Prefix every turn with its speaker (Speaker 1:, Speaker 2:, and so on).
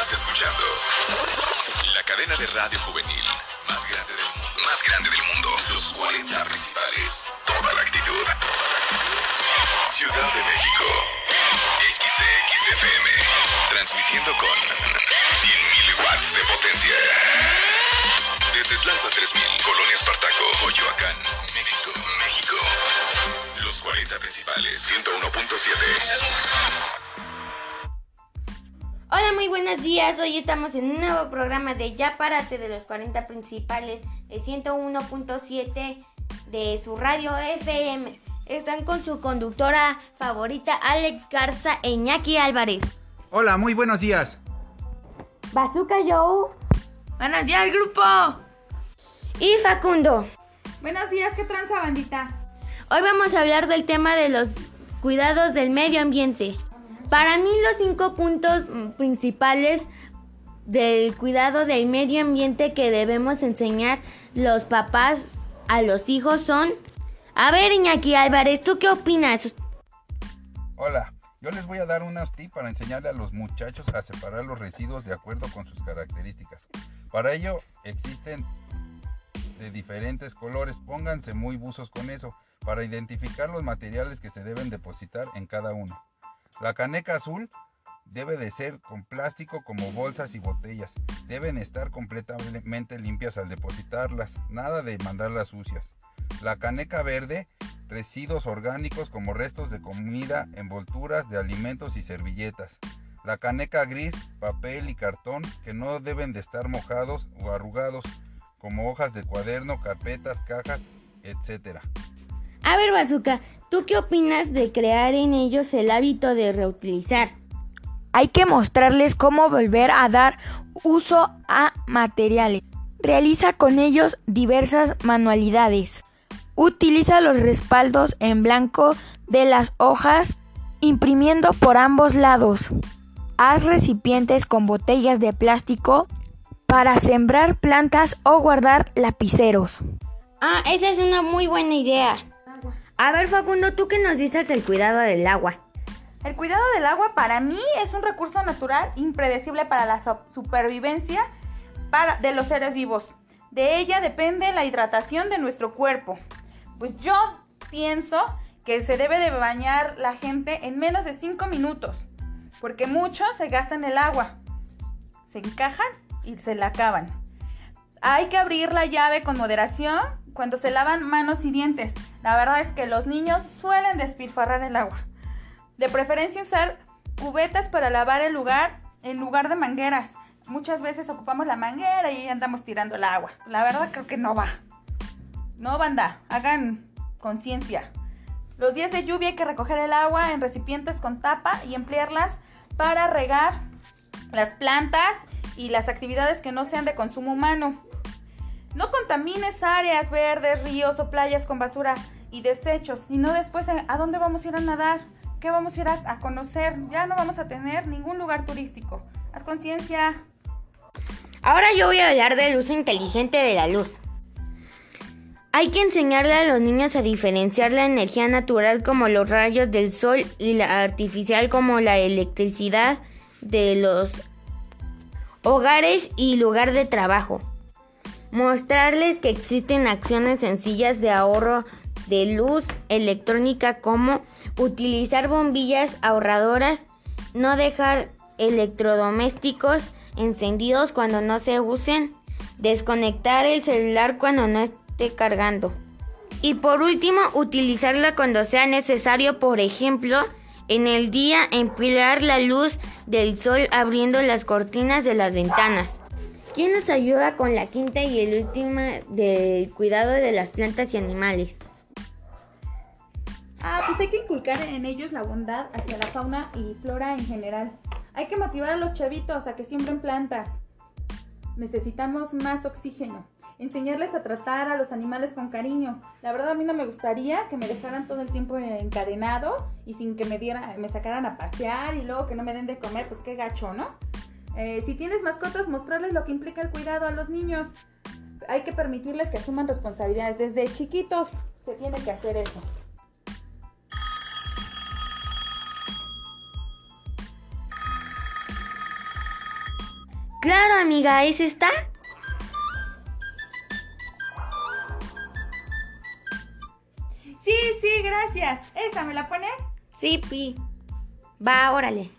Speaker 1: Estás escuchando la cadena de radio juvenil más grande del mundo. Más grande del mundo. Los 40 principales. Toda la actitud. Ciudad de México. XCXFM. Transmitiendo con 100.000 watts de potencia. Desde Atlanta 3000, Colonia Espartaco, Coyoacán, México, México. Los 40 principales, 101.7.
Speaker 2: Hola, muy buenos días. Hoy estamos en un nuevo programa de Ya Párate de los 40 principales de 101.7 de su radio FM. Están con su conductora favorita Alex Garza e Iñaki Álvarez.
Speaker 3: Hola, muy buenos días.
Speaker 2: Bazooka Joe.
Speaker 4: Buenos días, grupo.
Speaker 2: Y Facundo.
Speaker 4: Buenos días, ¿qué tranza, bandita?
Speaker 2: Hoy vamos a hablar del tema de los cuidados del medio ambiente. Para mí los cinco puntos mm, principales del cuidado del medio ambiente que debemos enseñar los papás a los hijos son... A ver, Iñaki Álvarez, ¿tú qué opinas?
Speaker 3: Hola, yo les voy a dar unos tips para enseñarle a los muchachos a separar los residuos de acuerdo con sus características. Para ello existen de diferentes colores, pónganse muy buzos con eso, para identificar los materiales que se deben depositar en cada uno. La caneca azul debe de ser con plástico como bolsas y botellas. Deben estar completamente limpias al depositarlas, nada de mandarlas sucias. La caneca verde, residuos orgánicos como restos de comida, envolturas de alimentos y servilletas. La caneca gris, papel y cartón que no deben de estar mojados o arrugados, como hojas de cuaderno, carpetas, cajas, etc.
Speaker 2: A ver, Bazooka, ¿tú qué opinas de crear en ellos el hábito de reutilizar?
Speaker 5: Hay que mostrarles cómo volver a dar uso a materiales. Realiza con ellos diversas manualidades. Utiliza los respaldos en blanco de las hojas imprimiendo por ambos lados. Haz recipientes con botellas de plástico para sembrar plantas o guardar lapiceros.
Speaker 2: Ah, esa es una muy buena idea. A ver, Facundo, ¿tú qué nos dices del cuidado del agua?
Speaker 4: El cuidado del agua para mí es un recurso natural impredecible para la supervivencia de los seres vivos. De ella depende la hidratación de nuestro cuerpo. Pues yo pienso que se debe de bañar la gente en menos de 5 minutos, porque muchos se gastan el agua, se encajan y se la acaban. Hay que abrir la llave con moderación cuando se lavan manos y dientes. La verdad es que los niños suelen despilfarrar el agua. De preferencia usar cubetas para lavar el lugar en lugar de mangueras. Muchas veces ocupamos la manguera y andamos tirando el agua. La verdad creo que no va. No, banda, hagan conciencia. Los días de lluvia hay que recoger el agua en recipientes con tapa y emplearlas para regar las plantas y las actividades que no sean de consumo humano. No contamines áreas verdes, ríos o playas con basura y desechos, sino después eh, a dónde vamos a ir a nadar, qué vamos a ir a, a conocer. Ya no vamos a tener ningún lugar turístico. Haz conciencia.
Speaker 2: Ahora yo voy a hablar del uso inteligente de la luz. Hay que enseñarle a los niños a diferenciar la energía natural como los rayos del sol y la artificial como la electricidad de los hogares y lugar de trabajo. Mostrarles que existen acciones sencillas de ahorro de luz electrónica como utilizar bombillas ahorradoras, no dejar electrodomésticos encendidos cuando no se usen, desconectar el celular cuando no esté cargando. Y por último, utilizarla cuando sea necesario, por ejemplo, en el día empilar la luz del sol abriendo las cortinas de las ventanas. ¿Quién nos ayuda con la quinta y el última del cuidado de las plantas y animales?
Speaker 4: Ah, pues hay que inculcar en ellos la bondad hacia la fauna y flora en general. Hay que motivar a los chavitos a que siembren plantas. Necesitamos más oxígeno. Enseñarles a tratar a los animales con cariño. La verdad a mí no me gustaría que me dejaran todo el tiempo encadenado y sin que me dieran, me sacaran a pasear y luego que no me den de comer, pues qué gacho, ¿no? Eh, si tienes mascotas, mostrarles lo que implica el cuidado a los niños. Hay que permitirles que asuman responsabilidades. Desde chiquitos se tiene que hacer eso.
Speaker 2: Claro, amiga, ¿es esta?
Speaker 4: Sí, sí, gracias. ¿Esa me la pones?
Speaker 2: Sí, Pi. Va, órale.